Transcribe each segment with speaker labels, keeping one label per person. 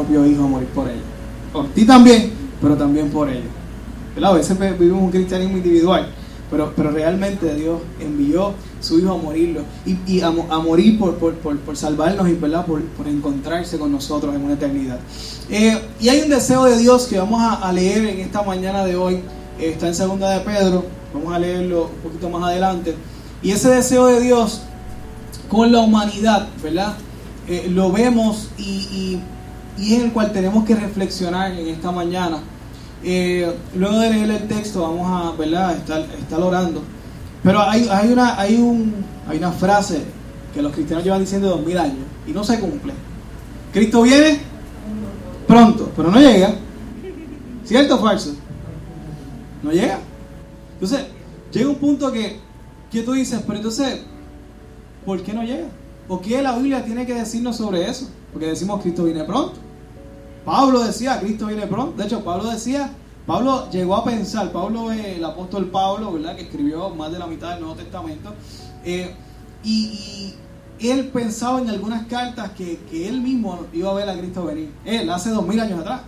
Speaker 1: propio Hijo a morir por ellos. Por ti también, pero también por ellos. A veces vivimos un cristianismo individual, pero, pero realmente Dios envió su Hijo a morirlo y, a, morir por, por, salvarnos y ¿verdad? Por, encontrarse con nosotros en una eternidad. Eh, y hay un deseo de Dios que vamos a, leer en esta mañana de hoy, eh, está en segunda de Pedro, vamos a leerlo un poquito más adelante. Y ese deseo de Dios con la humanidad, ¿verdad? Eh, lo vemos y, y, es el cual tenemos que reflexionar en esta mañana. Eh, luego de leer el texto vamos a ¿verdad? Estar, estar orando. Pero hay, hay, una, hay, un, hay una frase que los cristianos llevan diciendo dos mil años y no se cumple. Cristo viene pronto, pero no llega. ¿Cierto o falso? No llega. Entonces, llega un punto que, que tú dices, pero entonces, ¿por qué no llega? ¿O qué la Biblia tiene que decirnos sobre eso? Porque decimos Cristo viene pronto. Pablo decía, Cristo viene pronto. De hecho, Pablo decía, Pablo llegó a pensar, Pablo es el apóstol Pablo, ¿verdad? Que escribió más de la mitad del Nuevo Testamento. Eh, y, él pensaba en algunas cartas que, que, él mismo iba a ver a Cristo venir. Él, hace dos mil años atrás.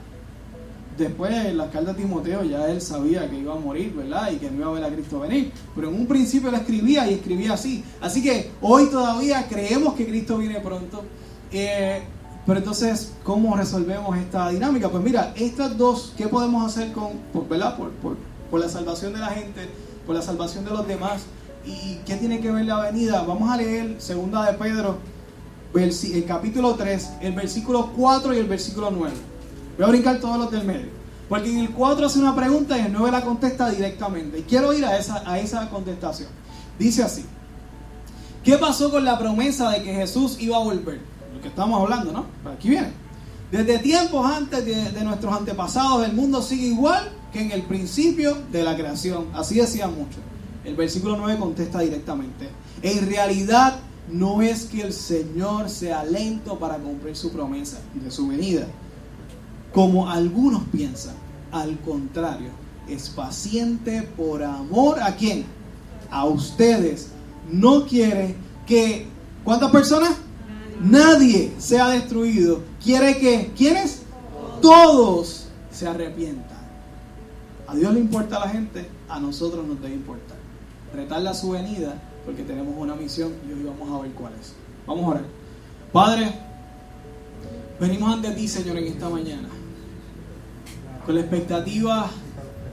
Speaker 1: Después, en las cartas de Timoteo, ya él sabía que iba a morir, ¿verdad? Y que no iba a ver a Cristo venir. Pero en un principio él escribía y escribía así. Así que hoy todavía creemos que Cristo viene pronto. Eh, pero entonces, ¿cómo resolvemos esta dinámica? Pues mira, estas dos, ¿qué podemos hacer con, por, ¿verdad? Por, por, la salvación de la gente, por la salvación de los demás? ¿Y qué tiene que ver la venida? Vamos a leer segunda de Pedro, el capítulo 3, el versículo 4 y el versículo 9. Voy a brincar todos los del medio. Porque en el 4 hace una pregunta y en el 9 la contesta directamente. Y quiero ir a esa, a esa contestación. Dice así. ¿Qué pasó con la promesa de que Jesús iba a volver? Lo que estamos hablando, ¿no? Aquí viene. Desde tiempos antes de, nuestros antepasados, el mundo sigue igual que en el principio de la creación. Así decía mucho. El versículo 9 contesta directamente. En realidad no es que el Señor sea lento para cumplir su promesa de su venida como algunos piensan. Al contrario, es paciente por amor a quién? A ustedes. No quiere que... ¿Cuántas personas? Nadie sea destruido. Quiere que... ¿Quiénes? Todos se arrepientan. A Dios le importa a la gente, a nosotros nos debe importar. Retarle a su venida porque tenemos una misión y hoy vamos a ver cuál es. Vamos a orar. Padre, venimos ante ti, Señor, en esta mañana con la expectativa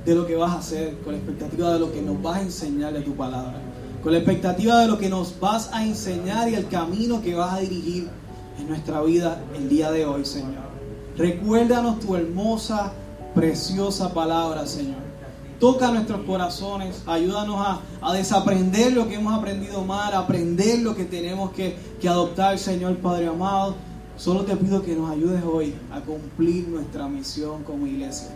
Speaker 1: de lo que vas a hacer, con la expectativa de lo que nos vas a enseñar de tu palabra, con la expectativa de lo que nos vas a enseñar y el camino que vas a dirigir en nuestra vida el día de hoy, Señor. Recuérdanos tu hermosa, preciosa palabra, Señor. Toca nuestros corazones, ayúdanos a, desaprender lo que hemos aprendido mal, aprender lo que tenemos que, que adoptar, Señor Padre amado Solo te pido que nos ayudes hoy a cumplir nuestra misión como iglesia,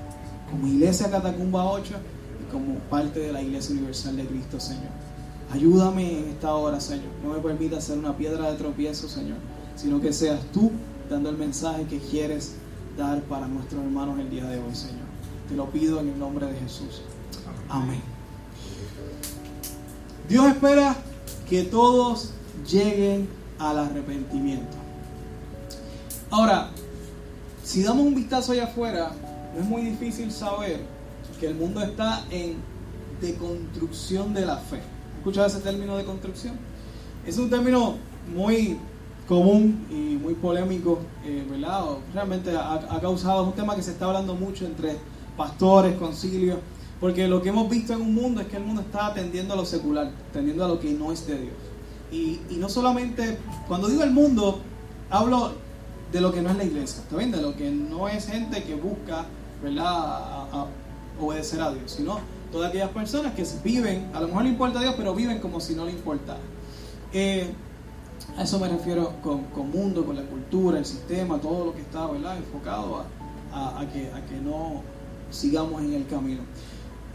Speaker 1: como iglesia Catacumba 8 y como parte de la iglesia universal de Cristo, Señor. Ayúdame en esta hora, Señor. No me permitas ser una piedra de tropiezo, Señor, sino que seas tú dando el mensaje que quieres dar para nuestros hermanos el día de hoy, Señor. Te lo pido en el nombre de Jesús. Amén. Dios espera que todos lleguen al arrepentimiento. Ahora, si damos un vistazo allá afuera, no es muy difícil saber que el mundo está en deconstrucción de la fe. ¿Escuchado ese término de construcción? Es un término muy común y muy polémico, eh. Realmente ha, causado, un tema que se está hablando mucho entre pastores, concilios, porque lo que hemos visto en un mundo es que el mundo está atendiendo a lo secular, atendiendo a lo que no es de Dios. Y, no solamente, cuando digo el mundo, hablo de lo que no es la iglesia, ¿está bien? De lo que no es gente que busca, ¿verdad?, obedecer a Dios, sino todas aquellas personas que viven, a lo mejor le importa a Dios, pero viven como si no le importara. Eh, a eso me refiero con, con, mundo, con la cultura, el sistema, todo lo que está ¿verdad? enfocado a, a, que, a que no sigamos en el camino.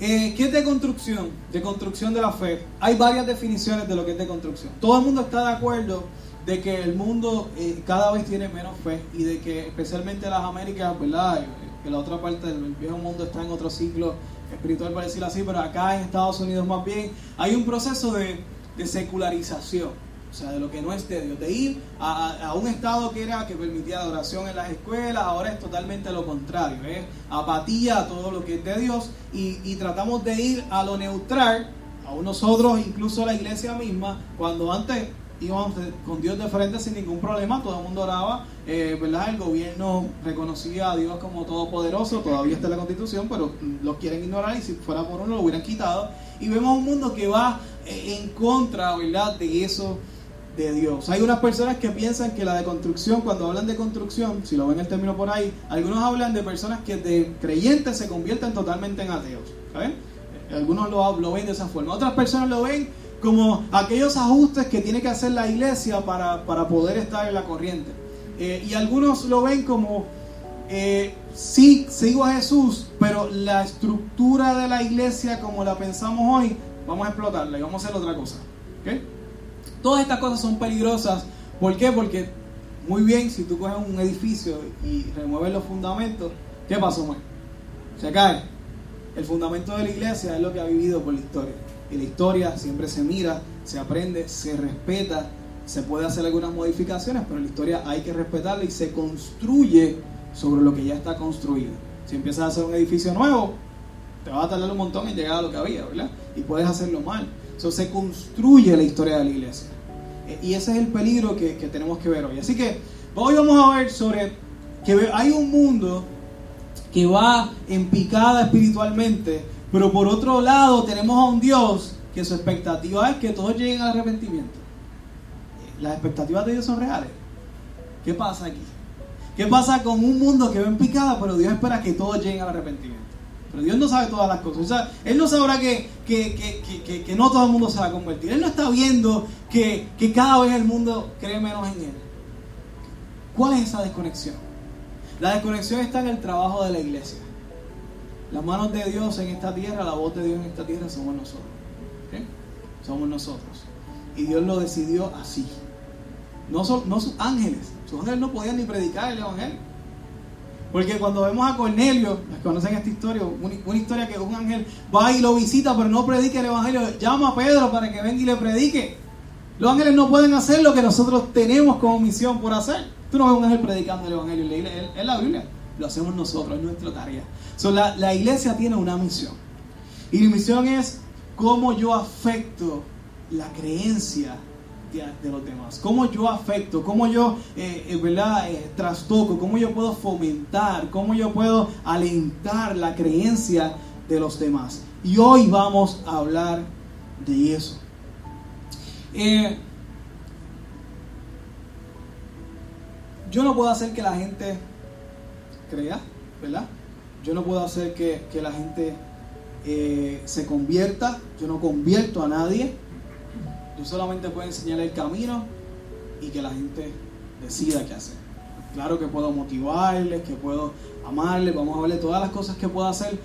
Speaker 1: Eh, ¿Qué es de construcción? De construcción de la fe. Hay varias definiciones de lo que es de construcción. Todo el mundo está de acuerdo de que el mundo eh, cada vez tiene menos fe y de que especialmente las Américas, ¿verdad? Que la otra parte del viejo mundo está en otro ciclo espiritual, para decirlo así, pero acá en Estados Unidos más bien hay un proceso de, secularización. o sea, de lo que no es de Dios, de ir a, un estado que era que permitía adoración en las escuelas, ahora es totalmente lo contrario, es apatía a todo lo que es de Dios y, y tratamos de ir a lo neutral, a nosotros, incluso la iglesia misma, cuando antes íbamos con Dios de frente sin ningún problema, todo el mundo oraba, eh, ¿verdad? El gobierno reconocía a Dios como todopoderoso, todavía está en la constitución, pero lo quieren ignorar y si fuera por uno lo hubieran quitado. Y vemos un mundo que va eh, en contra, ¿verdad?, de eso de Dios. Hay unas personas que piensan que la deconstrucción, cuando hablan de construcción, si lo ven el término por ahí, algunos hablan de personas que de creyentes se convierten totalmente en ateos. ¿saben? Algunos lo, lo ven de esa forma. Otras personas lo ven como aquellos ajustes que tiene que hacer la iglesia para, poder estar en la corriente. Eh, y algunos lo ven como, eh, sí, sigo a Jesús, pero la estructura de la iglesia como la pensamos hoy, vamos a explotarla y vamos a hacer otra cosa. Todas estas cosas son peligrosas. ¿Por qué? Porque muy bien, si tú coges un edificio y remueves los fundamentos, ¿qué pasó, man? Se cae. El fundamento de la iglesia es lo que ha vivido por la historia. La historia siempre se mira, se aprende, se respeta, se puede hacer algunas modificaciones, pero la historia hay que respetarla y se construye sobre lo que ya está construido. Si empiezas a hacer un edificio nuevo, te va a tardar un montón en llegar a lo que había, ¿verdad? Y puedes hacerlo mal. Eso se construye la historia de la iglesia. E, y ese es el peligro que, que tenemos que ver hoy. Así que hoy vamos a ver sobre que hay un mundo que va en picada espiritualmente pero por otro lado tenemos a un Dios que su expectativa es que todos lleguen al arrepentimiento. Las expectativas de Dios son reales. ¿Qué pasa aquí? ¿Qué pasa con un mundo que ve en picada, pero Dios espera que todos lleguen al arrepentimiento? Pero Dios no sabe todas las cosas. Él no sabrá que, que, no todo el mundo se va a convertir. Él no está viendo que, que cada vez el mundo cree menos en Él. ¿Cuál es esa desconexión? La desconexión está en el trabajo de la iglesia. Las manos de Dios en esta tierra, la voz de Dios en esta tierra somos nosotros. Somos nosotros. Y Dios lo decidió así. No, son, no sus ángeles. Sus ángeles no podían ni predicar el Evangelio. Porque cuando vemos a Cornelio, conocen esta historia, una, historia que un ángel va y lo visita, pero no predica el Evangelio, llama a Pedro para que venga y le predique. Los ángeles no pueden hacer lo que nosotros tenemos como misión por hacer. Tú no ves un ángel predicando el Evangelio en la Biblia lo hacemos nosotros, es nuestra tarea. la, iglesia tiene una misión. Y mi misión es cómo yo afecto la creencia de, los demás. Cómo yo afecto, cómo yo eh, eh, ¿verdad? Eh, trastoco, cómo yo puedo fomentar, cómo yo puedo alentar la creencia de los demás. Y hoy vamos a hablar de eso. yo no puedo hacer que la gente crea, ¿verdad? Yo no puedo hacer que, la gente eh, se convierta, yo no convierto a nadie, yo solamente puedo enseñar el camino y que la gente decida qué hacer. Claro que puedo motivarles, que puedo amarles, vamos a verle todas las cosas que puedo hacer,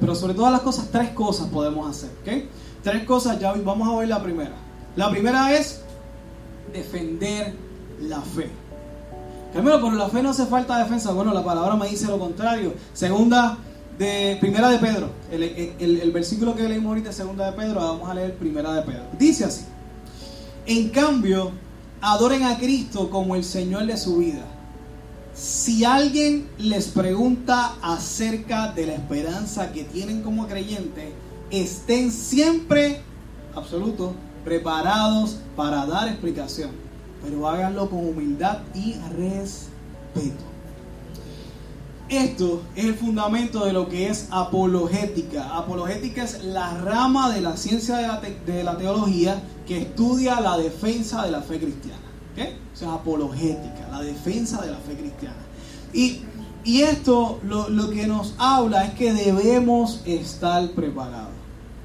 Speaker 1: pero sobre todas las cosas, tres cosas podemos hacer, ¿ok? Tres cosas, ya vamos a ver la primera. La primera es defender la fe. Primero, por la fe no hace falta defensa. Bueno, la palabra me dice lo contrario. Segunda de Primera de Pedro. El, versículo que leímos ahorita, Segunda de Pedro, vamos a leer Primera de Pedro. Dice así. En cambio, adoren a Cristo como el Señor de su vida. Si alguien les pregunta acerca de la esperanza que tienen como creyentes, estén siempre, absoluto, preparados para dar explicación pero háganlo con humildad y respeto. Esto es el fundamento de lo que es apologética. Apologética es la rama de la ciencia de la, teología que estudia la defensa de la fe cristiana. ¿okay? O sea, apologética, la defensa de la fe cristiana. Y, y esto lo, lo que nos habla es que debemos estar preparados.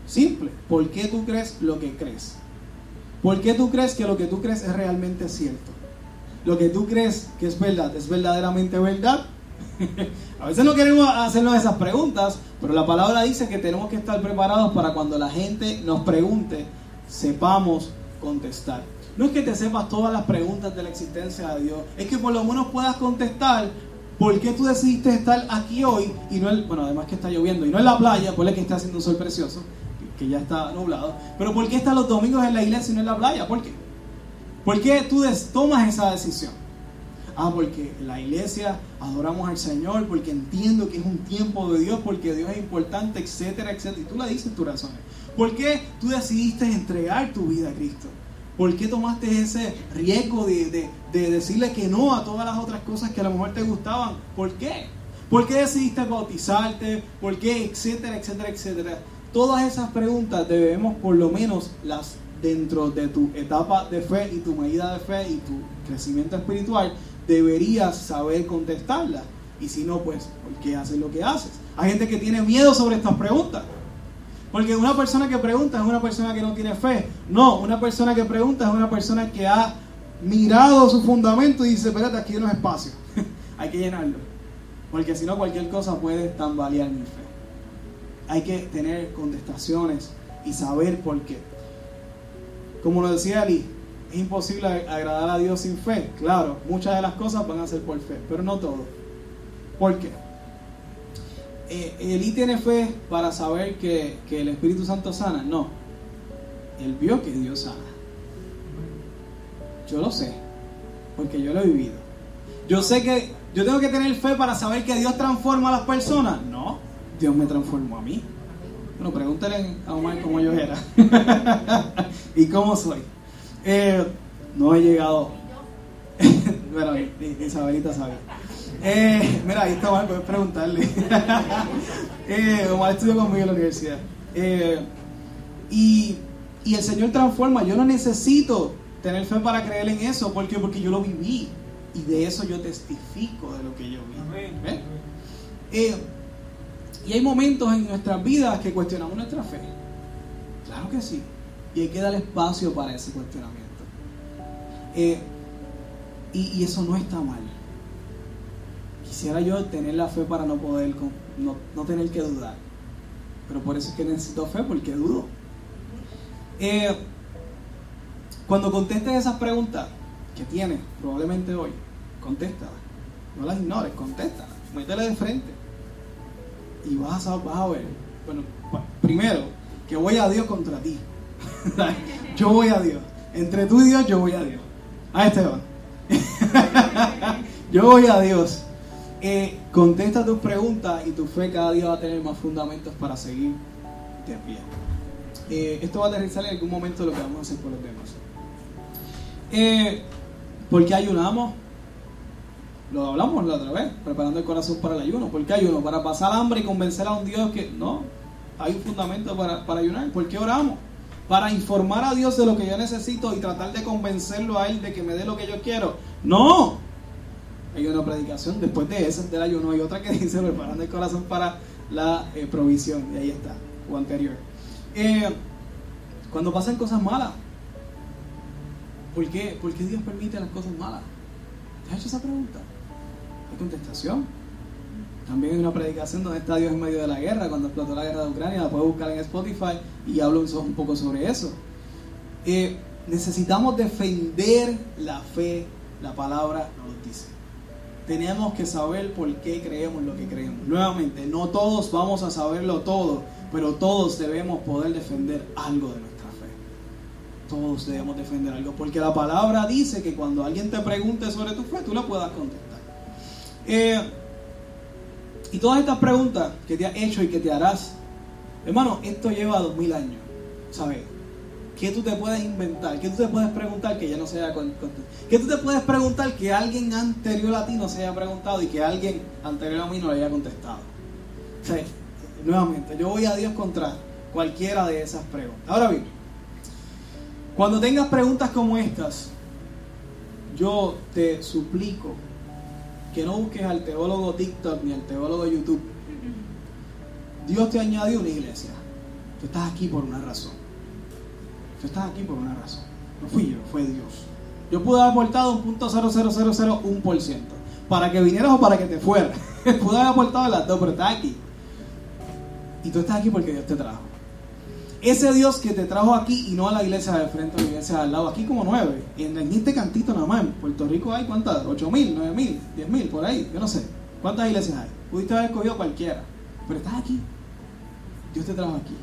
Speaker 1: Simple. ¿Por qué tú crees lo que crees? ¿Por qué tú crees que lo que tú crees es realmente cierto? Lo que tú crees que es verdad, ¿es verdaderamente verdad? a veces no queremos hacernos esas preguntas, pero la palabra dice que tenemos que estar preparados para cuando la gente nos pregunte, sepamos contestar. No es que te sepas todas las preguntas de la existencia de Dios, es que por lo menos puedas contestar por qué tú decidiste estar aquí hoy y no, el, bueno, además que está lloviendo y no en la playa, por que está haciendo un sol precioso, que ya está nublado. Pero ¿por qué están los domingos en la iglesia y no en la playa? ¿Por qué? ¿Por qué tú tomas esa decisión? Ah, porque la iglesia adoramos al Señor, porque entiendo que es un tiempo de Dios, porque Dios es importante, etcétera, etcétera. Y tú la dices tus razones. ¿Por qué tú decidiste entregar tu vida a Cristo? ¿Por qué tomaste ese riesgo de, de, decirle que no a todas las otras cosas que a lo mejor te gustaban? ¿Por qué? ¿Por qué decidiste bautizarte? ¿Por qué? Etcétera, etcétera, etcétera. Todas esas preguntas debemos por lo menos las dentro de tu etapa de fe y tu medida de fe y tu crecimiento espiritual, deberías saber contestarlas. Y si no, pues, ¿por qué haces lo que haces? Hay gente que tiene miedo sobre estas preguntas. Porque una persona que pregunta es una persona que no tiene fe. No, una persona que pregunta es una persona que ha mirado su fundamento y dice, espérate, aquí hay unos espacios. hay que llenarlo. Porque si no, cualquier cosa puede tambalear mi fe. Hay que tener contestaciones y saber por qué. Como lo decía Ali, es imposible agradar a Dios sin fe. Claro, muchas de las cosas van a ser por fe, pero no todo. ¿Por qué? eh, Elí tiene fe para saber que, el Espíritu Santo sana. No. Él vio que Dios sana. Yo lo sé, porque yo lo he vivido. Yo sé que yo tengo que tener fe para saber que Dios transforma a las personas. No, Dios me transformó a mí. Bueno, pregúntale a Omar cómo yo era y cómo soy. Eh, no he llegado. bueno, Isabelita sabe. Eh, mira, ahí está Omar, puedes preguntarle. eh, Omar estudió conmigo en la universidad. Eh, y, y, el Señor transforma. Yo no necesito tener fe para creer en eso. ¿Por qué? Porque yo lo viví. Y de eso yo testifico de lo que yo vi. Eh, y hay momentos en nuestras vidas que cuestionamos nuestra fe. Claro que sí. Y hay que dar espacio para ese cuestionamiento. Eh, y, eso no está mal. Quisiera yo tener la fe para no poder, no, tener que dudar. Pero por eso es que necesito fe, porque dudo. Eh, cuando contestes esas preguntas que tienes, probablemente hoy, contéstalas. No las ignores, contéstalas. Métele de frente. Y vas a, vas a ver. Bueno, primero, que voy a Dios contra ti. yo voy a Dios. Entre tú y Dios, yo voy a Dios. A Esteban. yo voy a Dios eh, contesta tus preguntas y tu fe cada día va a tener más fundamentos para seguir de pie. Eh, esto va a aterrizar en algún momento lo que vamos a hacer por los demás. Eh, ¿Por qué ayunamos? Lo hablamos la otra vez, preparando el corazón para el ayuno. ¿Por qué ayuno? Para pasar hambre y convencer a un Dios que no, hay un fundamento para, para ayunar. ¿Por qué oramos? Para informar a Dios de lo que yo necesito y tratar de convencerlo a Él de que me dé lo que yo quiero. No, hay una predicación, después de esa del ayuno hay otra que dice preparando el corazón para la eh, provisión, y ahí está, o anterior. Eh, cuando pasan cosas malas, ¿por qué? ¿por qué Dios permite las cosas malas? ¿Te has hecho esa pregunta? Hay contestación. También hay una predicación donde está Dios en medio de la guerra, cuando explotó la guerra de Ucrania, la puedes buscar en Spotify y hablo un poco sobre eso. Eh, necesitamos defender la fe, la palabra nos dice tenemos que saber por qué creemos lo que creemos. Nuevamente, no todos vamos a saberlo todo, pero todos debemos poder defender algo de nuestra fe. Todos debemos defender algo, porque la palabra dice que cuando alguien te pregunte sobre tu fe, tú la puedas contestar. Eh, y todas estas preguntas que te has hecho y que te harás, hermano, esto lleva dos mil años, ¿sabes? ¿Qué tú te puedes inventar? ¿Qué tú te puedes preguntar que ya no se haya contestado? ¿Qué tú te puedes preguntar que alguien anterior a ti no se haya preguntado y que alguien anterior a mí no le haya contestado? nuevamente, yo voy a Dios contra cualquiera de esas preguntas. Ahora bien, cuando tengas preguntas como estas, yo te suplico que no busques al teólogo TikTok ni al teólogo YouTube. Dios te añadió una iglesia. Tú estás aquí por una razón. Tú estás aquí por una razón. No fui yo, fue Dios. Yo pude haber aportado un punto ciento para que vinieras o para que te fueras. pude haber aportado las dos, pero estás aquí. Y tú estás aquí porque Dios te trajo. Ese Dios que te trajo aquí y no a la iglesia de frente a la iglesia de al lado, aquí como nueve. Y en este cantito nada más, en Puerto Rico hay cuántas, ocho mil, nueve mil, diez mil, por ahí, yo no sé. ¿Cuántas iglesias hay? Pudiste haber escogido cualquiera, pero estás aquí. Dios te trajo aquí.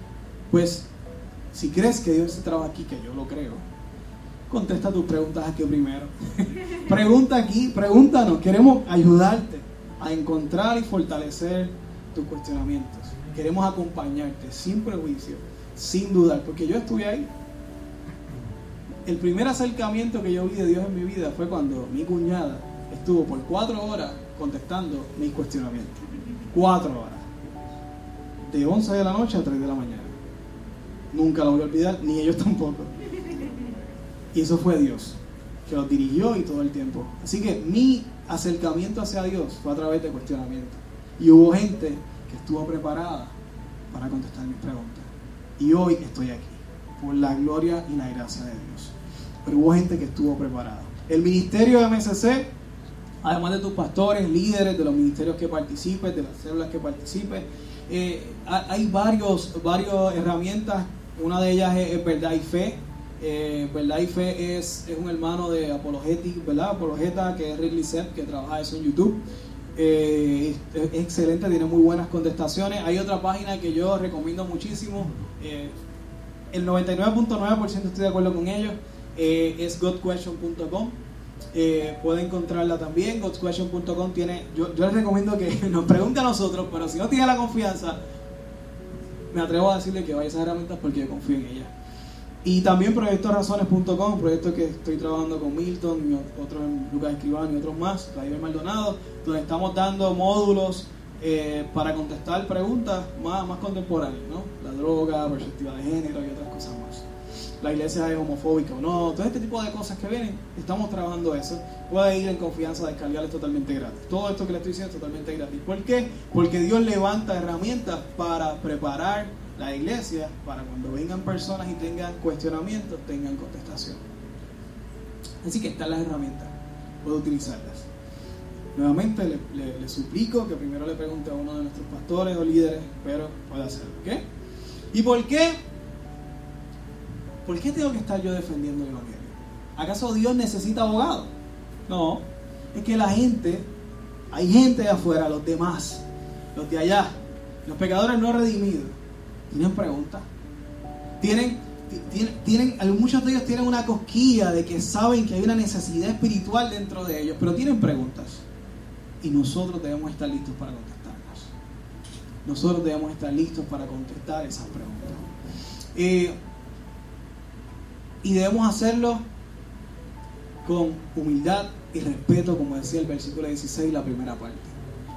Speaker 1: Pues si crees que Dios te trajo aquí, que yo lo creo, contesta tus preguntas aquí primero. Pregunta aquí, pregúntanos. Queremos ayudarte a encontrar y fortalecer tus cuestionamientos. Queremos acompañarte sin prejuicio, sin dudar, porque yo estuve ahí. El primer acercamiento que yo vi de Dios en mi vida fue cuando mi cuñada estuvo por cuatro horas contestando mis cuestionamientos. Cuatro horas. De 11 de la noche a 3 de la mañana. Nunca lo voy a olvidar, ni ellos tampoco. Y eso fue Dios, que los dirigió y todo el tiempo. Así que mi acercamiento hacia Dios fue a través de cuestionamiento. Y hubo gente que estuvo preparada para contestar mis preguntas. Y hoy estoy aquí, por la gloria y la gracia de Dios. Pero hubo gente que estuvo preparada. El ministerio de MSC, además de tus pastores, líderes de los ministerios que participes, de las células que participes, eh, hay varios, varias herramientas. Una de ellas es verdad y fe eh, ¿verdad? Y Fe es, es, un hermano de Apologetic, ¿verdad? Apologeta, que es Ridley Sepp, que trabaja eso en YouTube. Eh, es, excelente, tiene muy buenas contestaciones. Hay otra página que yo recomiendo muchísimo. Eh, el 99.9% estoy de acuerdo con ellos. es godquestion.com. puede encontrarla también. Godquestion.com tiene. Yo, yo les recomiendo que nos pregunte a nosotros, pero si no tiene la confianza, me atrevo a decirle que vaya a esas herramientas porque yo confío en ellas. Y también proyectorazones.com, proyecto que estoy trabajando con Milton y otros Lucas Escribano y otros más, Javier Maldonado, donde estamos dando módulos eh, para contestar preguntas más, contemporáneas, ¿no? La droga, perspectiva de género y otras cosas más. La iglesia es homofóbica o no, todo este tipo de cosas que vienen, estamos trabajando eso. Puede ir en confianza, descargarles totalmente gratis. Todo esto que le estoy diciendo es totalmente gratis. ¿Por qué? Porque Dios levanta herramientas para preparar la iglesia para cuando vengan personas y tengan cuestionamientos, tengan contestación. Así que están las herramientas, puedo utilizarlas. Nuevamente le, suplico que primero le pregunte a uno de nuestros pastores o líderes, pero puede hacerlo. ¿ok? ¿Y por qué? ¿Por qué tengo que estar yo defendiendo el Evangelio? ¿Acaso Dios necesita abogado? No, es que la gente, hay gente de afuera, los demás, los de allá, los pecadores no redimidos, tienen preguntas. Tienen, tienen, muchos de ellos tienen una cosquilla de que saben que hay una necesidad espiritual dentro de ellos, pero tienen preguntas. Y nosotros debemos estar listos para contestarlas. Nosotros debemos estar listos para contestar esas preguntas. Eh, y debemos hacerlo con humildad y respeto, como decía el versículo 16, la primera parte.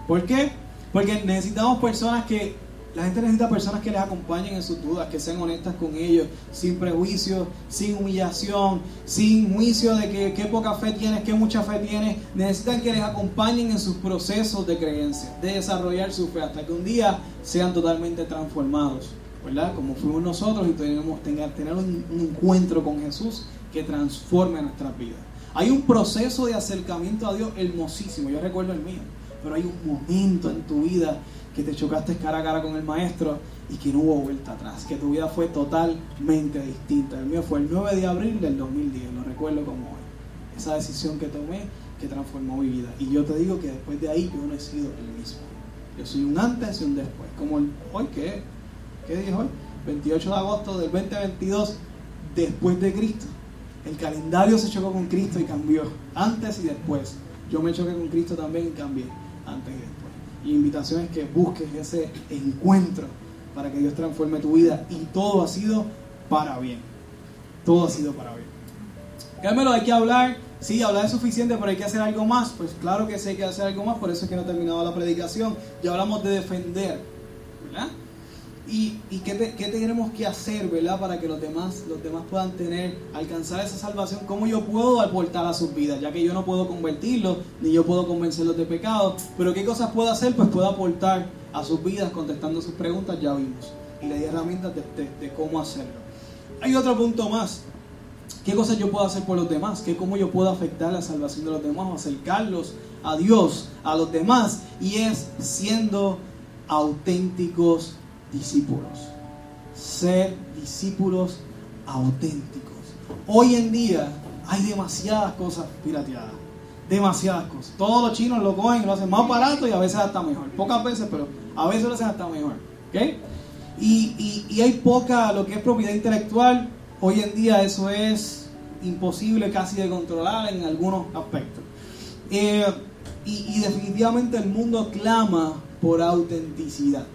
Speaker 1: ¿Por qué? Porque necesitamos personas que la gente necesita personas que les acompañen en sus dudas, que sean honestas con ellos, sin prejuicios, sin humillación, sin juicio de que qué poca fe tienes, qué mucha fe tienes. Necesitan que les acompañen en sus procesos de creencia, de desarrollar su fe, hasta que un día sean totalmente transformados, ¿verdad? Como fuimos nosotros y tenemos tener, tener un, un encuentro con Jesús que transforme nuestras vidas. Hay un proceso de acercamiento a Dios hermosísimo, yo recuerdo el mío, pero hay un momento en tu vida que te chocaste cara a cara con el maestro y que no hubo vuelta atrás, que tu vida fue totalmente distinta. El mío fue el 9 de abril del 2010, lo recuerdo como hoy. Esa decisión que tomé que transformó mi vida. Y yo te digo que después de ahí yo no he sido el mismo. Yo soy un antes y un después. Como el, hoy, ¿qué, ¿qué día hoy? 28 de agosto del 2022, después de Cristo. El calendario se chocó con Cristo y cambió. Antes y después. Yo me choqué con Cristo también y cambié. Antes y después. Y invitación es que busques ese encuentro para que Dios transforme tu vida. Y todo ha sido para bien. Todo ha sido para bien. Carmelo, hay que hablar. Sí, hablar es suficiente, pero hay que hacer algo más. Pues claro que sí hay que hacer algo más, por eso es que no he terminado la predicación. Ya hablamos de defender. ¿Verdad? ¿Y, qué, tenemos que hacer, verdad? Para que los demás, los demás puedan tener, alcanzar esa salvación. ¿Cómo yo puedo aportar a sus vidas? Ya que yo no puedo convertirlos, ni yo puedo convencerlos de pecado. Pero ¿qué cosas puedo hacer? Pues puedo aportar a sus vidas contestando sus preguntas, ya vimos. Y le di herramientas de, cómo hacerlo. Hay otro punto más. ¿Qué cosas yo puedo hacer por los demás? ¿Qué, ¿Cómo yo puedo afectar la salvación de los demás o acercarlos a Dios, a los demás? Y es siendo auténticos discípulos. Ser discípulos auténticos. Hoy en día hay demasiadas cosas pirateadas. Demasiadas cosas. Todos los chinos lo cogen y lo hacen más barato y a veces hasta mejor. Pocas veces, pero a veces lo hacen hasta mejor. Y, y hay poca, lo que es propiedad intelectual, hoy en día eso es imposible casi de controlar en algunos aspectos. Eh, y, definitivamente el mundo clama por autenticidad.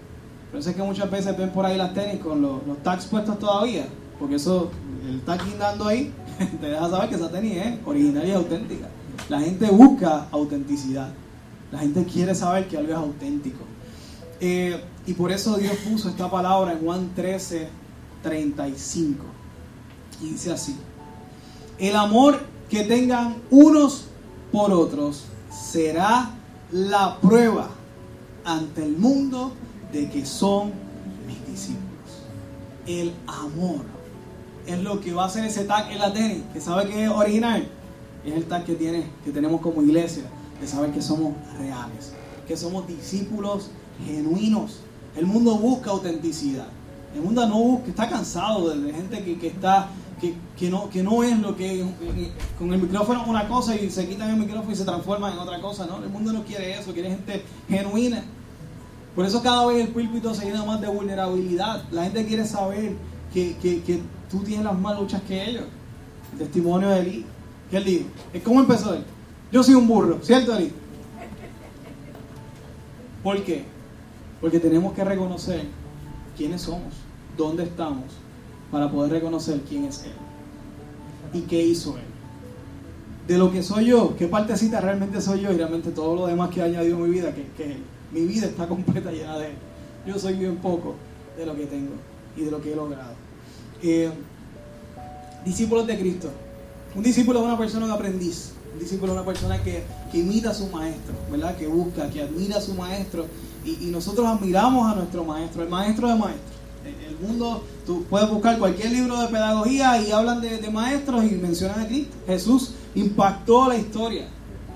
Speaker 1: Por eso es que muchas veces ven por ahí las tenis con los, los tags puestos todavía, porque eso, el tag guindando ahí, te deja saber que esa tenis es original y auténtica. La gente busca autenticidad. La gente quiere saber que algo es auténtico. Eh, y por eso Dios puso esta palabra en Juan 13, 35. Y dice así. El amor que tengan unos por otros será la prueba ante el mundo de que son mis discípulos. El amor es lo que va a hacer ese tag en la tenis, que sabe que es original. Es el tag que, tiene, que tenemos como iglesia, de saber que somos reales, que somos discípulos genuinos. El mundo busca autenticidad. El mundo no busca, está cansado de, gente que, que está que, no, que no es lo que con el micrófono una cosa y se quitan el micrófono y se transforman en otra cosa, ¿no? El mundo no quiere eso, quiere gente genuina. Por eso cada vez el púlpito se llena más de vulnerabilidad. La gente quiere saber que, que, tú tienes las más luchas que ellos. El testimonio de Eli. ¿Qué él dijo? ¿Cómo empezó él? Yo soy un burro, ¿cierto Eli? ¿Por qué? Porque tenemos que reconocer quiénes somos, dónde estamos, para poder reconocer quién es Él y qué hizo Él. De lo que soy yo, qué partecita realmente soy yo y realmente todo lo demás que ha añadido en mi vida, que, que mi vida está completa llena de Él. Yo soy bien poco de lo que tengo y de lo que he logrado. Eh, discípulos de Cristo. Un discípulo es una persona, un aprendiz. Un discípulo es una persona que, imita a su maestro, ¿verdad? Que busca, que admira a su maestro. Y, nosotros admiramos a nuestro maestro, el maestro de maestros el mundo, tú puedes buscar cualquier libro de pedagogía y hablan de, maestros y mencionan a Cristo. Jesús impactó la historia.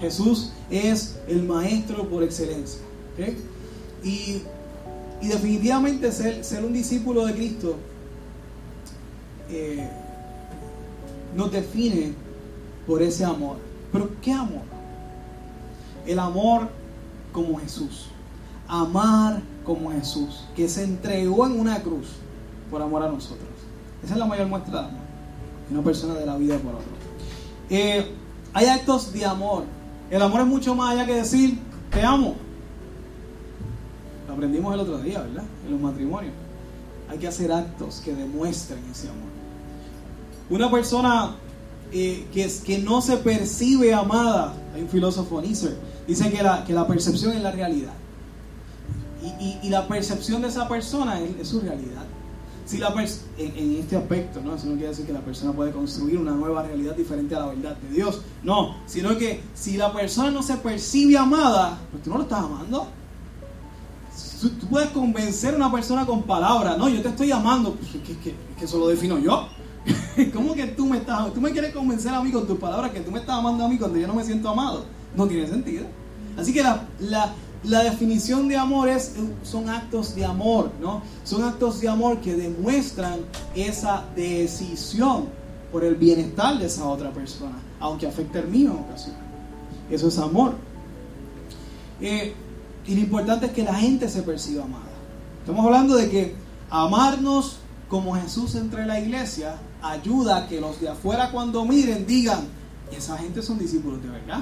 Speaker 1: Jesús es el maestro por excelencia. Y, definitivamente ser, ser, un discípulo de Cristo eh, nos define por ese amor. Pero ¿qué amor? El amor como Jesús. Amar como Jesús, que se entregó en una cruz por amor a nosotros. Esa es la mayor muestra de amor. Una persona de la vida por otro. Eh, hay actos de amor. El amor es mucho más allá que decir te amo. Aprendimos el otro día, ¿verdad? En los matrimonios. Hay que hacer actos que demuestren ese amor. Una persona eh, que, es, que no se percibe amada, hay un filósofo Nietzsche, dice que la, que la percepción es la realidad y, la percepción de esa persona es, su realidad. Si la en, este aspecto, ¿no? eso no quiere decir que la persona puede construir una nueva realidad diferente a la verdad de Dios. No, sino que si la persona no se percibe amada, pues tú no lo estás amando. Tú puedes convencer a una persona con palabras, no, yo te estoy amando, pues, que, que, eso lo defino yo. ¿Cómo que tú me estás, tú me quieres convencer a mí con tus palabras que tú me estás amando a mí cuando yo no me siento amado? No tiene sentido. Así que la, la, la definición de amor es, son actos de amor, ¿no? Son actos de amor que demuestran esa decisión por el bienestar de esa otra persona, aunque afecte el mío en ocasiones. Eso es amor. Eh, y lo importante es que la gente se perciba amada. Estamos hablando de que amarnos como Jesús entre la iglesia ayuda a que los de afuera cuando miren digan, esa gente son discípulos de verdad.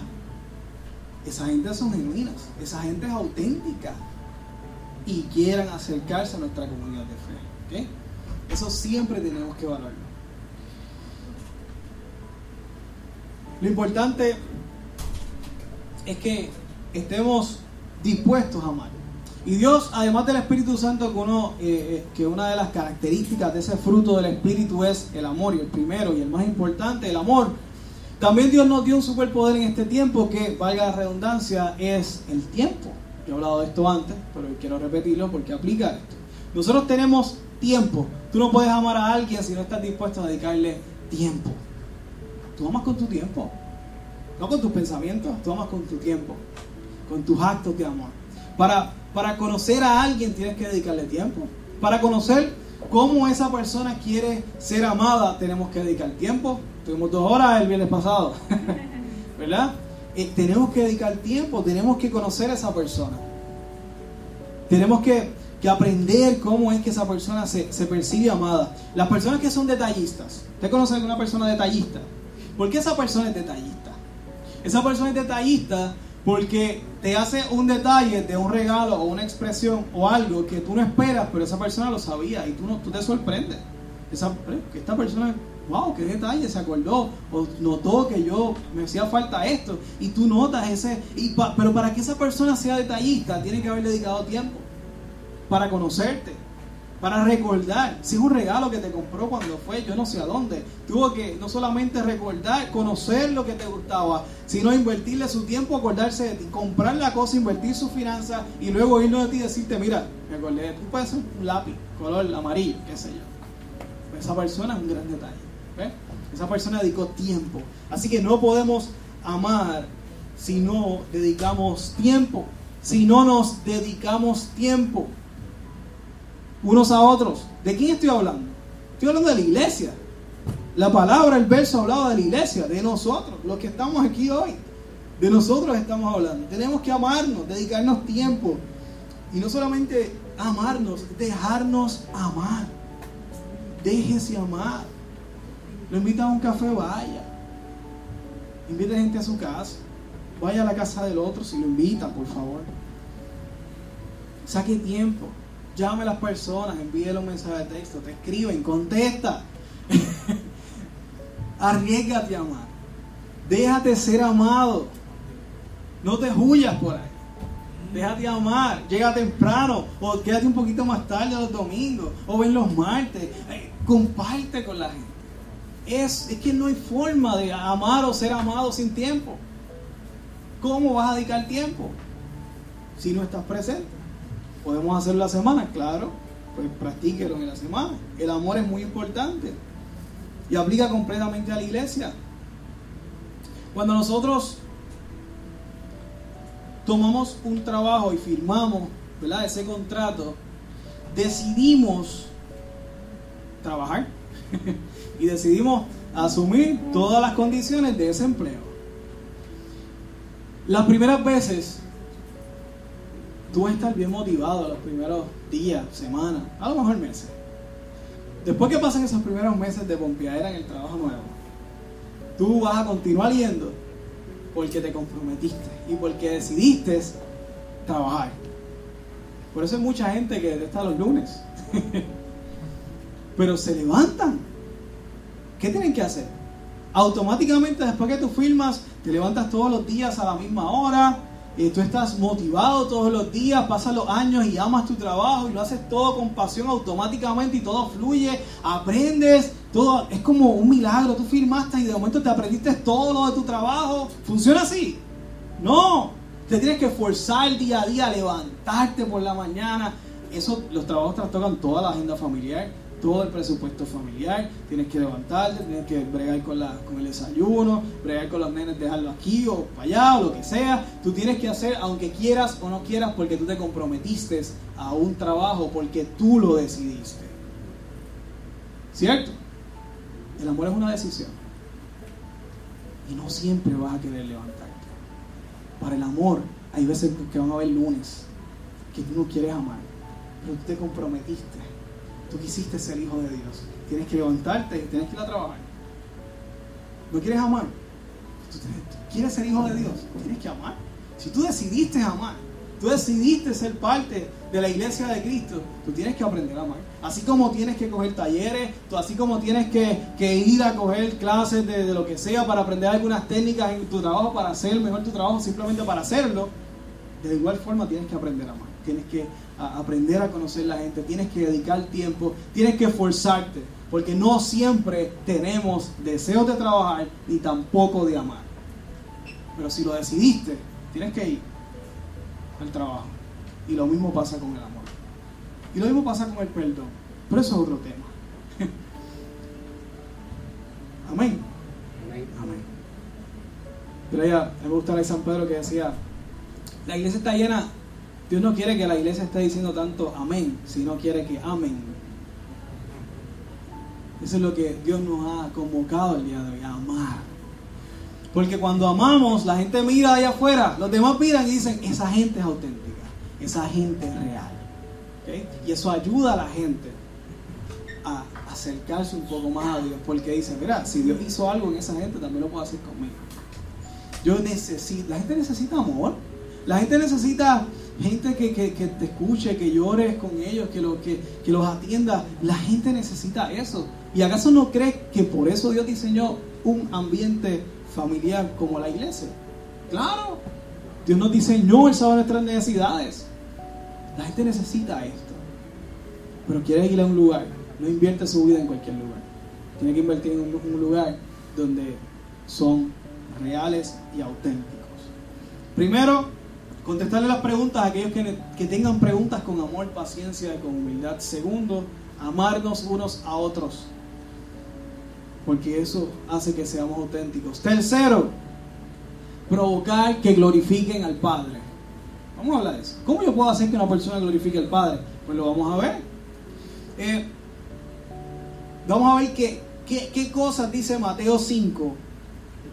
Speaker 1: Esa gente son genuinas, esa gente es auténtica y quieran acercarse a nuestra comunidad de fe. Eso siempre tenemos que valorarlo. Lo importante es que estemos dispuestos a amar. Y Dios, además del Espíritu Santo, que, uno, eh, eh, que una de las características de ese fruto del Espíritu es el amor, y el primero y el más importante, el amor, también Dios nos dio un superpoder en este tiempo que, valga la redundancia, es el tiempo. Yo he hablado de esto antes, pero quiero repetirlo porque aplica esto. Nosotros tenemos tiempo. Tú no puedes amar a alguien si no estás dispuesto a dedicarle tiempo. Tú amas con tu tiempo. No con tus pensamientos, tú amas con tu tiempo. Con tus actos de amor. Para, para conocer a alguien tienes que dedicarle tiempo. Para conocer cómo esa persona quiere ser amada, tenemos que dedicar tiempo. Tuvimos dos horas el viernes pasado, ¿verdad? Eh, tenemos que dedicar tiempo, tenemos que conocer a esa persona. Tenemos que, aprender cómo es que esa persona se, percibe amada. Las personas que son detallistas, ¿usted conoce a alguna persona detallista? ¿Por qué esa persona es detallista? Esa persona es detallista porque te hace un detalle de un regalo o una expresión o algo que tú no esperas, pero esa persona lo sabía y tú, no, tú te sorprendes. Esa, que esta persona, wow, qué detalle, se acordó o notó que yo me hacía falta esto y tú notas ese, y pero para que esa persona sea detallista tiene que haber dedicado tiempo para conocerte, para recordar. Si es un regalo que te compró cuando fue, yo no sé a dónde. Tuvo que no solamente recordar, conocer lo que te gustaba, sino invertirle su tiempo, acordarse de ti, comprar la cosa, invertir su finanzas y luego irnos de ti y decirte, mira, me acordé, tú puedes ser un lápiz, color amarillo, qué sé yo. Pues esa persona es un gran detalle. ¿ves? Esa persona dedicó tiempo. Así que no podemos amar si no dedicamos tiempo. Si no nos dedicamos tiempo unos a otros. ¿De quién estoy hablando? Estoy hablando de la iglesia. La palabra, el verso hablaba de la iglesia, de nosotros, los que estamos aquí hoy. De nosotros estamos hablando. Tenemos que amarnos, dedicarnos tiempo. Y no solamente amarnos, dejarnos amar. Déjese amar. Lo invitan a un café, vaya. Invite gente a su casa. Vaya a la casa del otro si lo invitan, por favor. Saque tiempo. Llame a las personas, envíele un mensaje de texto, te escriben, contesta. Arriesgate a amar. Déjate ser amado. No te huyas por ahí. Déjate amar. Llega temprano. O quédate un poquito más tarde los domingos. O ven los martes. comparte con la gente. Es, es que no hay forma de amar o ser amado sin tiempo. ¿Cómo vas a dedicar tiempo si no estás presente? Podemos hacerlo la semana, claro, pues practíquelo en la semana. El amor es muy importante y aplica completamente a la iglesia. Cuando nosotros tomamos un trabajo y firmamos ese contrato, decidimos trabajar y decidimos asumir todas las condiciones de ese empleo. Las primeras veces tú vas estar bien motivado los primeros días, semanas, a lo mejor meses. Después que pasen esos primeros meses de pompeadera en el trabajo nuevo, tú vas a continuar yendo porque te comprometiste y porque decidiste trabajar. Por eso hay mucha gente que está los lunes. Pero se levantan. ¿Qué tienen que hacer? Automáticamente después que tú firmas, te levantas todos los días a la misma hora, tú estás motivado todos los días, pasan los años y amas tu trabajo y lo haces todo con pasión automáticamente y todo fluye, aprendes, todo es como un milagro, tú firmaste y de momento te aprendiste todo lo de tu trabajo. ¿Funciona así? No, te tienes que esforzar día a día, levantarte por la mañana. Eso, los trabajos trastocan toda la agenda familiar todo el presupuesto familiar, tienes que levantarte, tienes que bregar con, la, con el desayuno, bregar con los nenes, dejarlo aquí o para allá o lo que sea. Tú tienes que hacer aunque quieras o no quieras porque tú te comprometiste a un trabajo, porque tú lo decidiste. ¿Cierto? El amor es una decisión. Y no siempre vas a querer levantarte. Para el amor hay veces que van a haber lunes que tú no quieres amar, pero tú te comprometiste tú quisiste ser hijo de Dios. Tienes que levantarte y tienes que ir a trabajar. ¿No quieres amar? ¿Tú quieres ser hijo de Dios? Tienes que amar. Si tú decidiste amar, tú decidiste ser parte de la iglesia de Cristo, tú tienes que aprender a amar. Así como tienes que coger talleres, tú, así como tienes que, ir a coger clases de, de, lo que sea para aprender algunas técnicas en tu trabajo, para hacer mejor tu trabajo, simplemente para hacerlo, de igual forma tienes que aprender a amar. Tienes que aprender a conocer la gente, tienes que dedicar tiempo, tienes que esforzarte, porque no siempre tenemos deseos de trabajar ni tampoco de amar. Pero si lo decidiste, tienes que ir al trabajo. Y lo mismo pasa con el amor. Y lo mismo pasa con el perdón. Pero eso es otro tema. Amén. Amén. Pero ya, me gusta la de San Pedro que decía, la iglesia está llena Dios no quiere que la iglesia esté diciendo tanto amén, sino quiere que amen. Eso es lo que Dios nos ha convocado el día de hoy, a amar. Porque cuando amamos, la gente mira allá afuera, los demás miran y dicen, esa gente es auténtica, esa gente es real. Y eso ayuda a la gente a, acercarse un poco más a Dios, porque dice, mira, si Dios hizo algo en esa gente, también lo puede hacer conmigo. Yo necesito, la gente necesita amor, la gente necesita gente que, te escuche, que llores con ellos, que, lo, que, que los atienda. La gente necesita eso. ¿Y acaso no crees que por eso Dios diseñó un ambiente familiar como la iglesia? Claro, Dios nos diseñó el saber nuestras necesidades. La gente necesita esto. Pero quiere ir a un lugar. No invierte su vida en cualquier lugar. Tiene que invertir en un, lugar donde son reales y auténticos. Primero, contestarle las preguntas a aquellos que, que tengan preguntas con amor, paciencia y con humildad. Segundo, amarnos unos a otros. Porque eso hace que seamos auténticos. Tercero, provocar que glorifiquen al Padre. Vamos a hablar de eso. ¿Cómo yo puedo hacer que una persona glorifique al Padre? Pues lo vamos a ver. Eh, vamos a ver qué, qué, cosas dice Mateo 5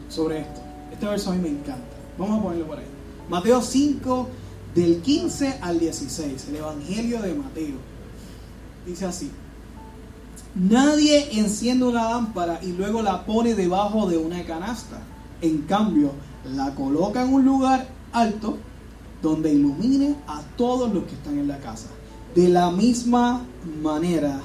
Speaker 1: sobre esto. Este verso a mí me encanta. Vamos a ponerlo por ahí. Mateo 5, del 15 al 16, el Evangelio de Mateo. Dice así. Nadie enciende una lámpara y luego la pone debajo de una canasta. En cambio, la coloca en un lugar alto donde ilumine a todos los que están en la casa. De la misma manera,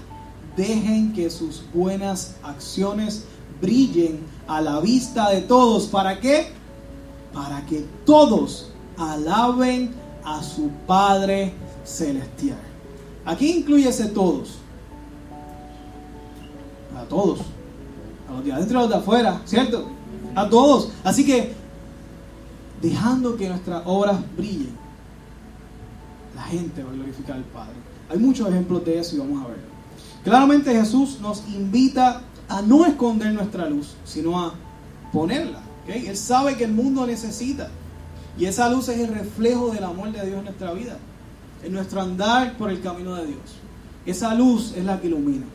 Speaker 1: dejen que sus buenas acciones brillen a la vista de todos. ¿Para qué? Para que todos alaben a su Padre Celestial. Aquí incluye ese todos. A todos. A los de adentro y a los de afuera, ¿cierto? A todos. Así que dejando que nuestras obras brillen, la gente va a glorificar al Padre. Hay muchos ejemplos de eso y vamos a verlo. Claramente Jesús nos invita a no esconder nuestra luz, sino a ponerla. Él sabe que el mundo necesita. Y esa luz es el reflejo del amor de Dios en nuestra vida, en nuestro andar por el camino de Dios. Esa luz es la que ilumina.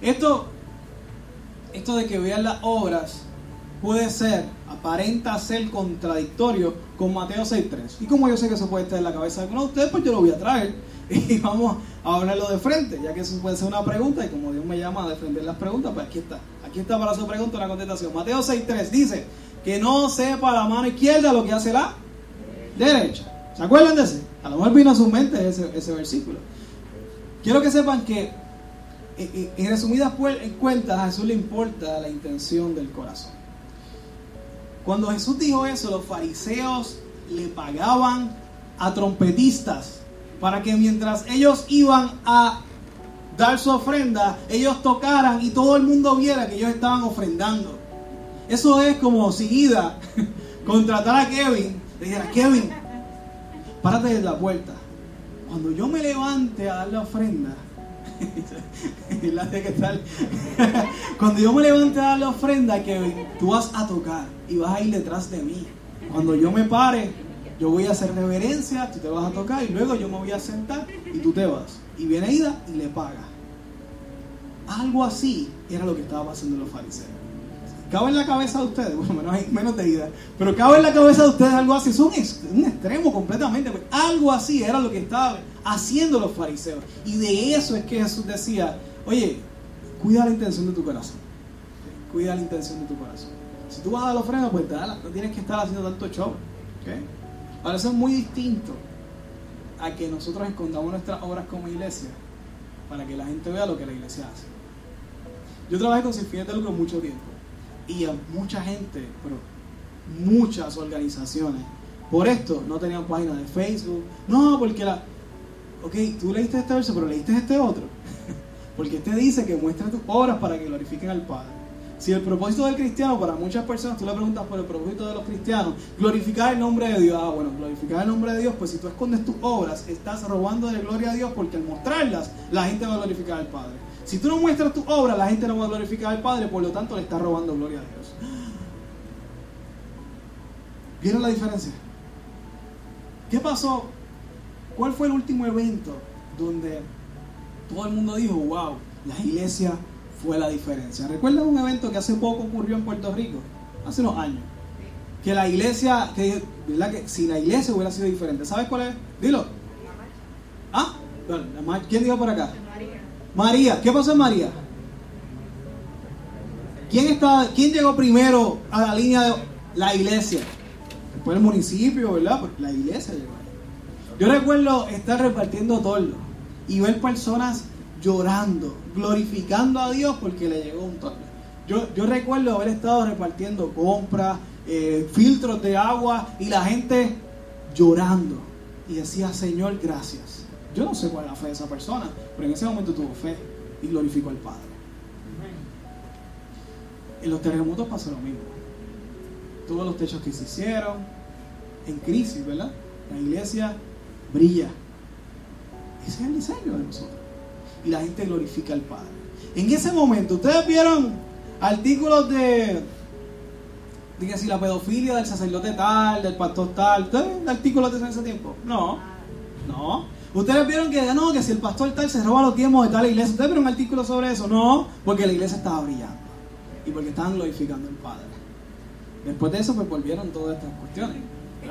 Speaker 1: Esto, esto de que vean las obras puede ser, aparenta ser contradictorio con Mateo 6.3. Y como yo sé que eso puede estar en la cabeza de ustedes, pues yo lo voy a traer y vamos a hablarlo de frente, ya que eso puede ser una pregunta y como Dios me llama a defender las preguntas, pues aquí está. Aquí está para su pregunta la contestación. Mateo 6.3 dice que no sepa la mano izquierda lo que hace la derecha. ¿Se acuerdan de ese? A lo mejor vino a su mente ese, ese versículo. Quiero que sepan que en resumidas cuentas a Jesús le importa la intención del corazón. Cuando Jesús dijo eso, los fariseos le pagaban a trompetistas para que mientras ellos iban a dar su ofrenda, ellos tocaran y todo el mundo viera que ellos estaban ofrendando. Eso es como si Ida contratara a Kevin, le dijera, Kevin, párate en la puerta. Cuando yo me levante a dar la ofrenda, Cuando yo me levante a dar la ofrenda, que tú vas a tocar y vas a ir detrás de mí. Cuando yo me pare, yo voy a hacer reverencia, tú te vas a tocar y luego yo me voy a sentar y tú te vas. Y viene Ida y le paga. Algo así era lo que estaba pasando los fariseos. Cabe en la cabeza de ustedes, bueno, menos, menos de Ida, pero cabe en la cabeza de ustedes algo así. Es un, extremo completamente. Pues, algo así era lo que estaba haciendo los fariseos. Y de eso es que Jesús decía, oye, cuida la intención de tu corazón. Cuida la intención de tu corazón. Si tú vas a dar la ofrenda, pues dala. No tienes que estar haciendo tanto show. ¿okay? Ahora eso es muy distinto a que nosotros escondamos nuestras obras como iglesia para que la gente vea lo que la iglesia hace. Yo trabajé con sin fines de lucro mucho tiempo y a mucha gente, pero muchas organizaciones, por esto no tenían página de Facebook. No, porque la, ok, tú leíste este verso, pero leíste este otro. Porque este dice que muestra tus obras para que glorifiquen al Padre. Si el propósito del cristiano, para muchas personas, tú le preguntas por el propósito de los cristianos, glorificar el nombre de Dios. Ah, bueno, glorificar el nombre de Dios, pues si tú escondes tus obras, estás robando de gloria a Dios porque al mostrarlas, la gente va a glorificar al Padre. Si tú no muestras tus obras, la gente no va a glorificar al Padre, por lo tanto le estás robando gloria a Dios. ¿Vieron la diferencia? ¿Qué pasó ¿Cuál fue el último evento donde todo el mundo dijo, wow, la iglesia fue la diferencia? ¿Recuerdan un evento que hace poco ocurrió en Puerto Rico? Hace unos años. Que la iglesia, que, ¿verdad? que si la iglesia hubiera sido diferente, ¿sabes cuál es? Dilo. ¿Ah? ¿Quién dijo por acá? María. ¿Qué pasó en María? ¿Quién, está, ¿Quién llegó primero a la línea de la iglesia? Después el municipio, ¿verdad? Pues la iglesia llegó. Yo recuerdo estar repartiendo torno y ver personas llorando, glorificando a Dios porque le llegó un torno. Yo, yo recuerdo haber estado repartiendo compras, eh, filtros de agua y la gente llorando y decía, Señor, gracias. Yo no sé cuál es la fe de esa persona, pero en ese momento tuvo fe y glorificó al Padre. En los terremotos pasó lo mismo. Todos los techos que se hicieron, en crisis, ¿verdad? La iglesia brilla. Ese es el diseño de nosotros. Y la gente glorifica al Padre. En ese momento, ustedes vieron artículos de, si la pedofilia del sacerdote tal, del pastor tal. ¿Ustedes vieron artículos de ese tiempo? No, no. Ustedes vieron que no, que si el pastor tal se roba los tiempos de tal iglesia. ¿Ustedes vieron un artículo sobre eso? No, porque la iglesia estaba brillando. Y porque estaban glorificando al Padre. Después de eso, pues volvieron todas estas cuestiones.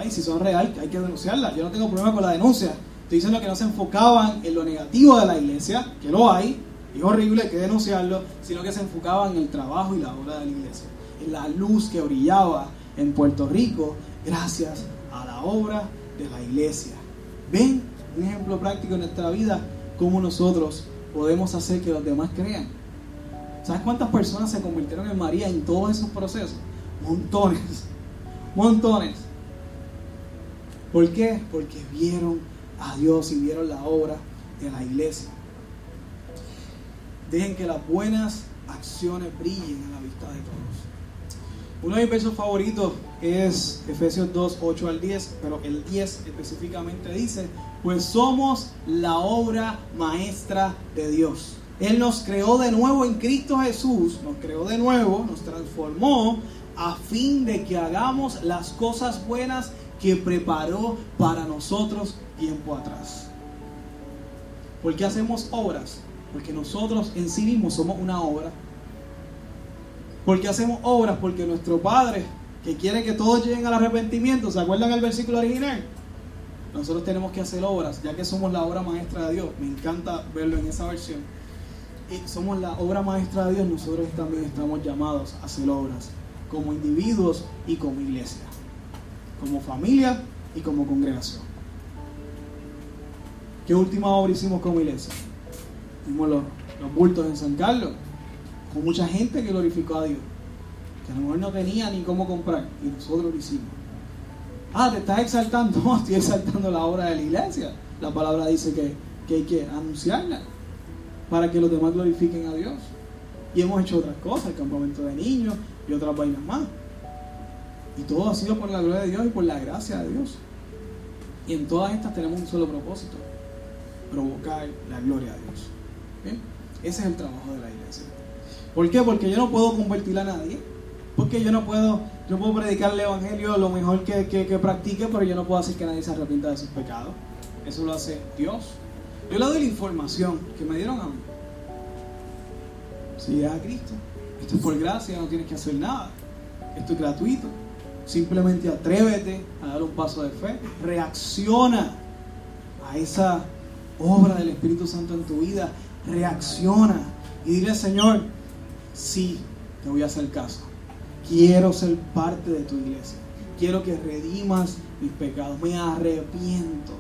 Speaker 1: Y si son reales, hay que denunciarlas. Yo no tengo problema con la denuncia. Estoy diciendo que no se enfocaban en lo negativo de la iglesia, que lo hay, y es horrible, hay que denunciarlo, sino que se enfocaban en el trabajo y la obra de la iglesia, en la luz que brillaba en Puerto Rico gracias a la obra de la iglesia. Ven un ejemplo práctico en nuestra vida, cómo nosotros podemos hacer que los demás crean. ¿Sabes cuántas personas se convirtieron en María en todos esos procesos? Montones, montones. ¿Por qué? Porque vieron a Dios y vieron la obra de la iglesia. Dejen que las buenas acciones brillen en la vista de todos. Uno de mis versos favoritos es Efesios 2, 8 al 10, pero el 10 específicamente dice, pues somos la obra maestra de Dios. Él nos creó de nuevo en Cristo Jesús, nos creó de nuevo, nos transformó a fin de que hagamos las cosas buenas que preparó para nosotros tiempo atrás. ¿Por qué hacemos obras? Porque nosotros en sí mismos somos una obra. ¿Por qué hacemos obras? Porque nuestro Padre, que quiere que todos lleguen al arrepentimiento, ¿se acuerdan el versículo original? Nosotros tenemos que hacer obras, ya que somos la obra maestra de Dios. Me encanta verlo en esa versión. Y somos la obra maestra de Dios, nosotros también estamos llamados a hacer obras, como individuos y como iglesia, como familia y como congregación. ¿Qué última obra hicimos como iglesia? Hicimos los, los bultos en San Carlos, con mucha gente que glorificó a Dios, que a lo mejor no tenía ni cómo comprar, y nosotros lo hicimos. Ah, te estás exaltando, no, estoy exaltando la obra de la iglesia. La palabra dice que, hay que anunciarla para que los demás glorifiquen a Dios. Y hemos hecho otras cosas, el campamento de niños y otras vainas más. Y todo ha sido por la gloria de Dios y por la gracia de Dios. Y en todas estas tenemos un solo propósito, provocar la gloria de Dios. Ese es el trabajo de la iglesia. ¿Por qué? Porque yo no puedo convertir a nadie. Porque yo no puedo, yo puedo predicar el evangelio lo mejor que, que, que practique, pero yo no puedo hacer que nadie se arrepienta de sus pecados. Eso lo hace Dios. Yo le doy la información que me dieron a mí. Si es a Cristo, esto es por gracia, no tienes que hacer nada. Esto es gratuito. Simplemente atrévete a dar un paso de fe. Reacciona a esa obra del Espíritu Santo en tu vida. Reacciona y dile, Señor, sí, te voy a hacer caso. Quiero ser parte de tu iglesia. Quiero que redimas mis pecados. Me arrepiento.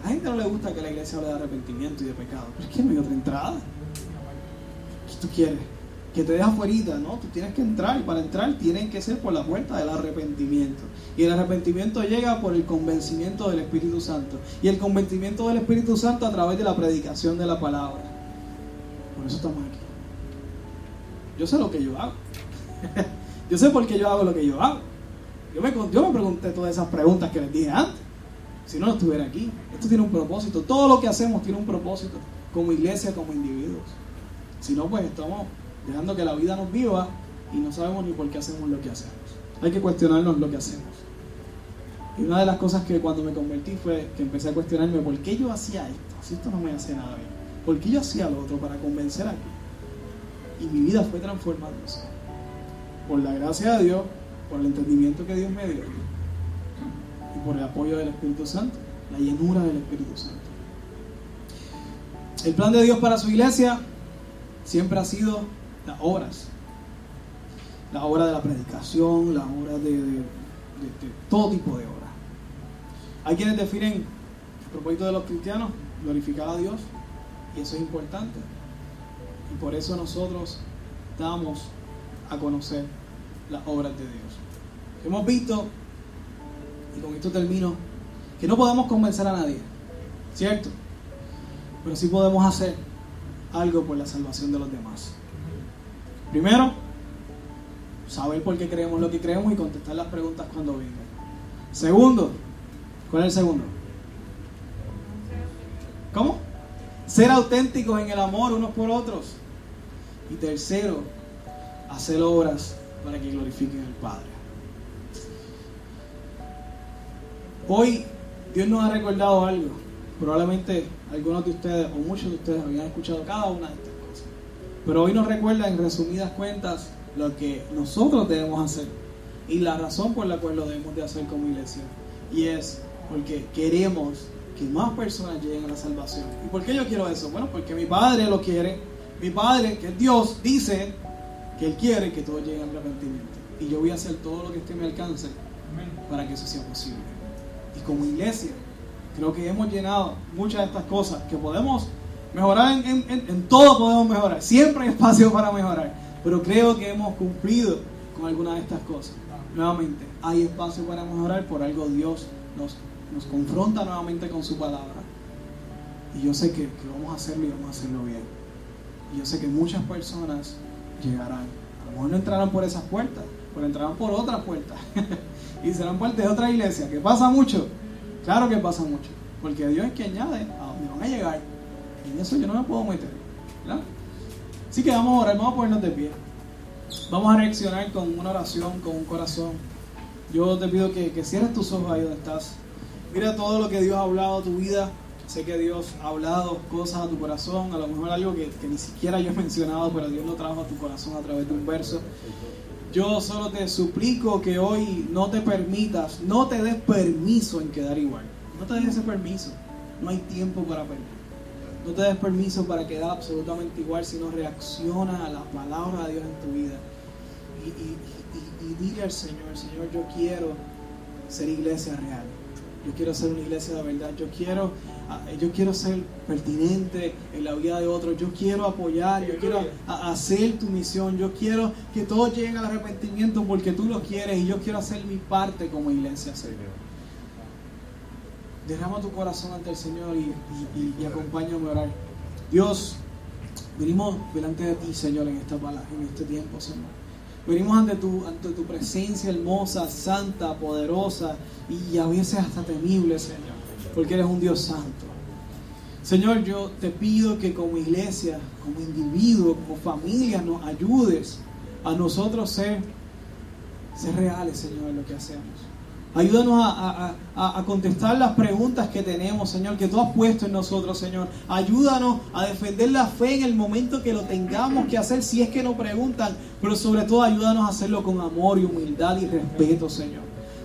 Speaker 1: A la gente no le gusta que la iglesia hable de arrepentimiento y de pecado. Pero es que no hay otra entrada. ¿Qué tú quieres? Que te deja afuera, ¿no? Tú tienes que entrar y para entrar tienen que ser por la puerta del arrepentimiento. Y el arrepentimiento llega por el convencimiento del Espíritu Santo. Y el convencimiento del Espíritu Santo a través de la predicación de la palabra. Por eso estamos aquí. Yo sé lo que yo hago. yo sé por qué yo hago lo que yo hago. Yo me, yo me pregunté todas esas preguntas que les dije antes. Si no, no estuviera aquí. Esto tiene un propósito. Todo lo que hacemos tiene un propósito. Como iglesia, como individuos. Si no, pues estamos dejando que la vida nos viva y no sabemos ni por qué hacemos lo que hacemos. Hay que cuestionarnos lo que hacemos. Y una de las cosas que cuando me convertí fue que empecé a cuestionarme por qué yo hacía esto. Si esto no me hace nada bien. ¿Por qué yo hacía lo otro para convencer a aquí? Y mi vida fue transformándose. Por la gracia de Dios, por el entendimiento que Dios me dio y por el apoyo del Espíritu Santo, la llenura del Espíritu Santo. El plan de Dios para su iglesia siempre ha sido las obras. la obra de la predicación, la obra de, todo tipo de obra. Hay quienes definen el propósito de los cristianos, glorificar a Dios, y eso es importante. Y por eso nosotros damos a conocer las obras de Dios. Hemos visto, y con esto termino, que no podemos convencer a nadie, ¿cierto? Pero sí podemos hacer algo por la salvación de los demás. Primero, saber por qué creemos lo que creemos y contestar las preguntas cuando vengan. Segundo, ¿cuál es el segundo? ¿Cómo? Ser auténticos en el amor unos por otros. Y tercero, hacer obras para que glorifiquen al Padre. Hoy Dios nos ha recordado algo. Probablemente algunos de ustedes o muchos de ustedes habían escuchado cada una de estas cosas. Pero hoy nos recuerda en resumidas cuentas lo que nosotros debemos hacer y la razón por la cual lo debemos de hacer como iglesia. Y es porque queremos que más personas lleguen a la salvación. ¿Y por qué yo quiero eso? Bueno, porque mi Padre lo quiere. Mi Padre, que es Dios, dice que Él quiere que todos lleguen al arrepentimiento. Y yo voy a hacer todo lo que esté en mi alcance para que eso sea posible. Y como iglesia, creo que hemos llenado muchas de estas cosas que podemos mejorar en, en todo podemos mejorar. Siempre hay espacio para mejorar. Pero creo que hemos cumplido con algunas de estas cosas. Nuevamente, hay espacio para mejorar, por algo Dios nos, nos confronta nuevamente con su palabra. Y yo sé que, que vamos a hacerlo y vamos a hacerlo bien. Y yo sé que muchas personas llegarán. A lo mejor no entrarán por esas puertas, pero entrarán por otras puertas. y serán parte de otra iglesia. ¿Que pasa mucho? Claro que pasa mucho. Porque Dios es quien añade a donde van a llegar. Y en eso yo no me puedo meter. ¿verdad? Así que vamos a orar, vamos a ponernos de pie. Vamos a reaccionar con una oración, con un corazón. Yo te pido que, que cierres tus ojos ahí donde estás. Mira todo lo que Dios ha hablado a tu vida. Sé que Dios ha hablado cosas a tu corazón, a lo mejor algo que, ni siquiera yo he mencionado, pero Dios lo trajo a tu corazón a través de un verso. Yo solo te suplico que hoy no te permitas, no te des permiso en quedar igual. No te des ese permiso. No hay tiempo para perder. No te des permiso para quedar absolutamente igual, sino reacciona a la palabra de Dios en tu vida. Y, y dile al Señor, Señor, yo quiero ser iglesia real. Yo quiero ser una iglesia de verdad. Yo quiero, ah, yo quiero ser pertinente en la vida de otros. Yo quiero apoyar. Yo quiero hacer tu misión. Yo quiero que todos lleguen al arrepentimiento porque tú lo quieres. Y yo quiero hacer mi parte como iglesia, Señor derrama tu corazón ante el Señor y, y, acompáñame a orar. Dios, venimos delante de ti, Señor, en esta palabra, en este tiempo, Señor. Venimos ante tu, ante tu presencia hermosa, santa, poderosa y a veces hasta temible, Señor, porque eres un Dios santo. Señor, yo te pido que como iglesia, como individuo, como familia, nos ayudes a nosotros ser, ser reales, Señor, en lo que hacemos. Ayúdanos a, contestar las preguntas que tenemos, Señor, que tú has puesto en nosotros, Señor. Ayúdanos a defender la fe en el momento que lo tengamos que hacer, si es que nos preguntan. Pero sobre todo, ayúdanos a hacerlo con amor y humildad y respeto, Señor.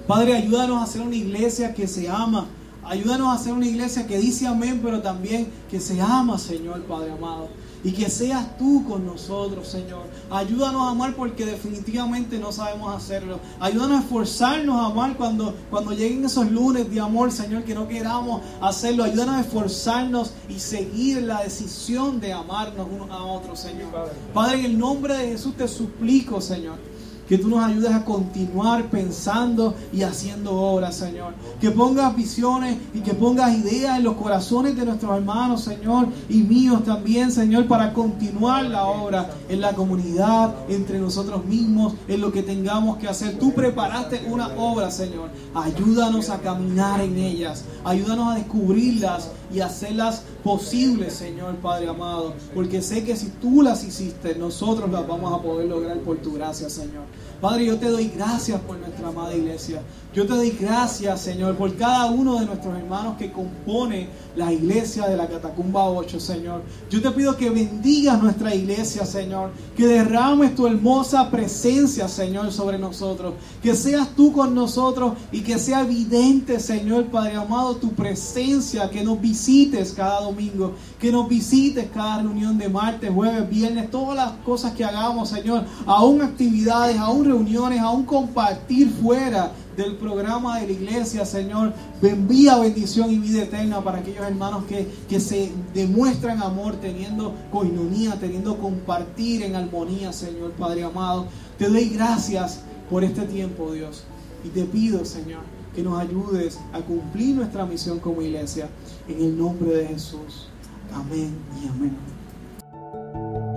Speaker 1: Padre, ayúdanos a hacer una iglesia que se ama. Ayúdanos a hacer una iglesia que dice amén, pero también que se ama, Señor, Padre amado y que seas tú con nosotros, Señor. Ayúdanos a amar porque definitivamente no sabemos hacerlo. Ayúdanos a esforzarnos a amar cuando, cuando lleguen esos lunes de amor, Señor, que no queramos hacerlo. Ayúdanos a esforzarnos y seguir la decisión de amarnos unos a otros, Señor. Padre, en el nombre de Jesús te suplico, Señor que tú nos ayudes a continuar pensando y haciendo obras, Señor. Que pongas visiones y que pongas ideas en los corazones de nuestros hermanos, Señor, y míos también, Señor, para continuar la obra en la comunidad, entre nosotros mismos, en lo que tengamos que hacer. Tú preparaste una obra, Señor. Ayúdanos a caminar en ellas. Ayúdanos a descubrirlas y hacerlas posibles, Señor Padre amado. Porque sé que si tú las hiciste, nosotros las vamos a poder lograr por tu gracia, Señor. Padre, yo te doy gracias por nuestra amada iglesia. Yo te doy gracias, Señor, por cada uno de nuestros hermanos que compone la iglesia de la Catacumba 8, Señor. Yo te pido que bendigas nuestra iglesia, Señor. Que derrames tu hermosa presencia, Señor, sobre nosotros. Que seas tú con nosotros y que sea evidente, Señor, Padre amado, tu presencia. Que nos visites cada domingo. Que nos visites cada reunión de martes, jueves, viernes. Todas las cosas que hagamos, Señor. Aún actividades, aún reuniones, aún compartir fuera del programa de la iglesia, Señor. Envía bendición y vida eterna para aquellos hermanos que, que se demuestran amor teniendo coinonía, teniendo compartir en armonía, Señor Padre amado. Te doy gracias por este tiempo, Dios. Y te pido, Señor, que nos ayudes a cumplir nuestra misión como iglesia. En el nombre de Jesús. Amén y amén.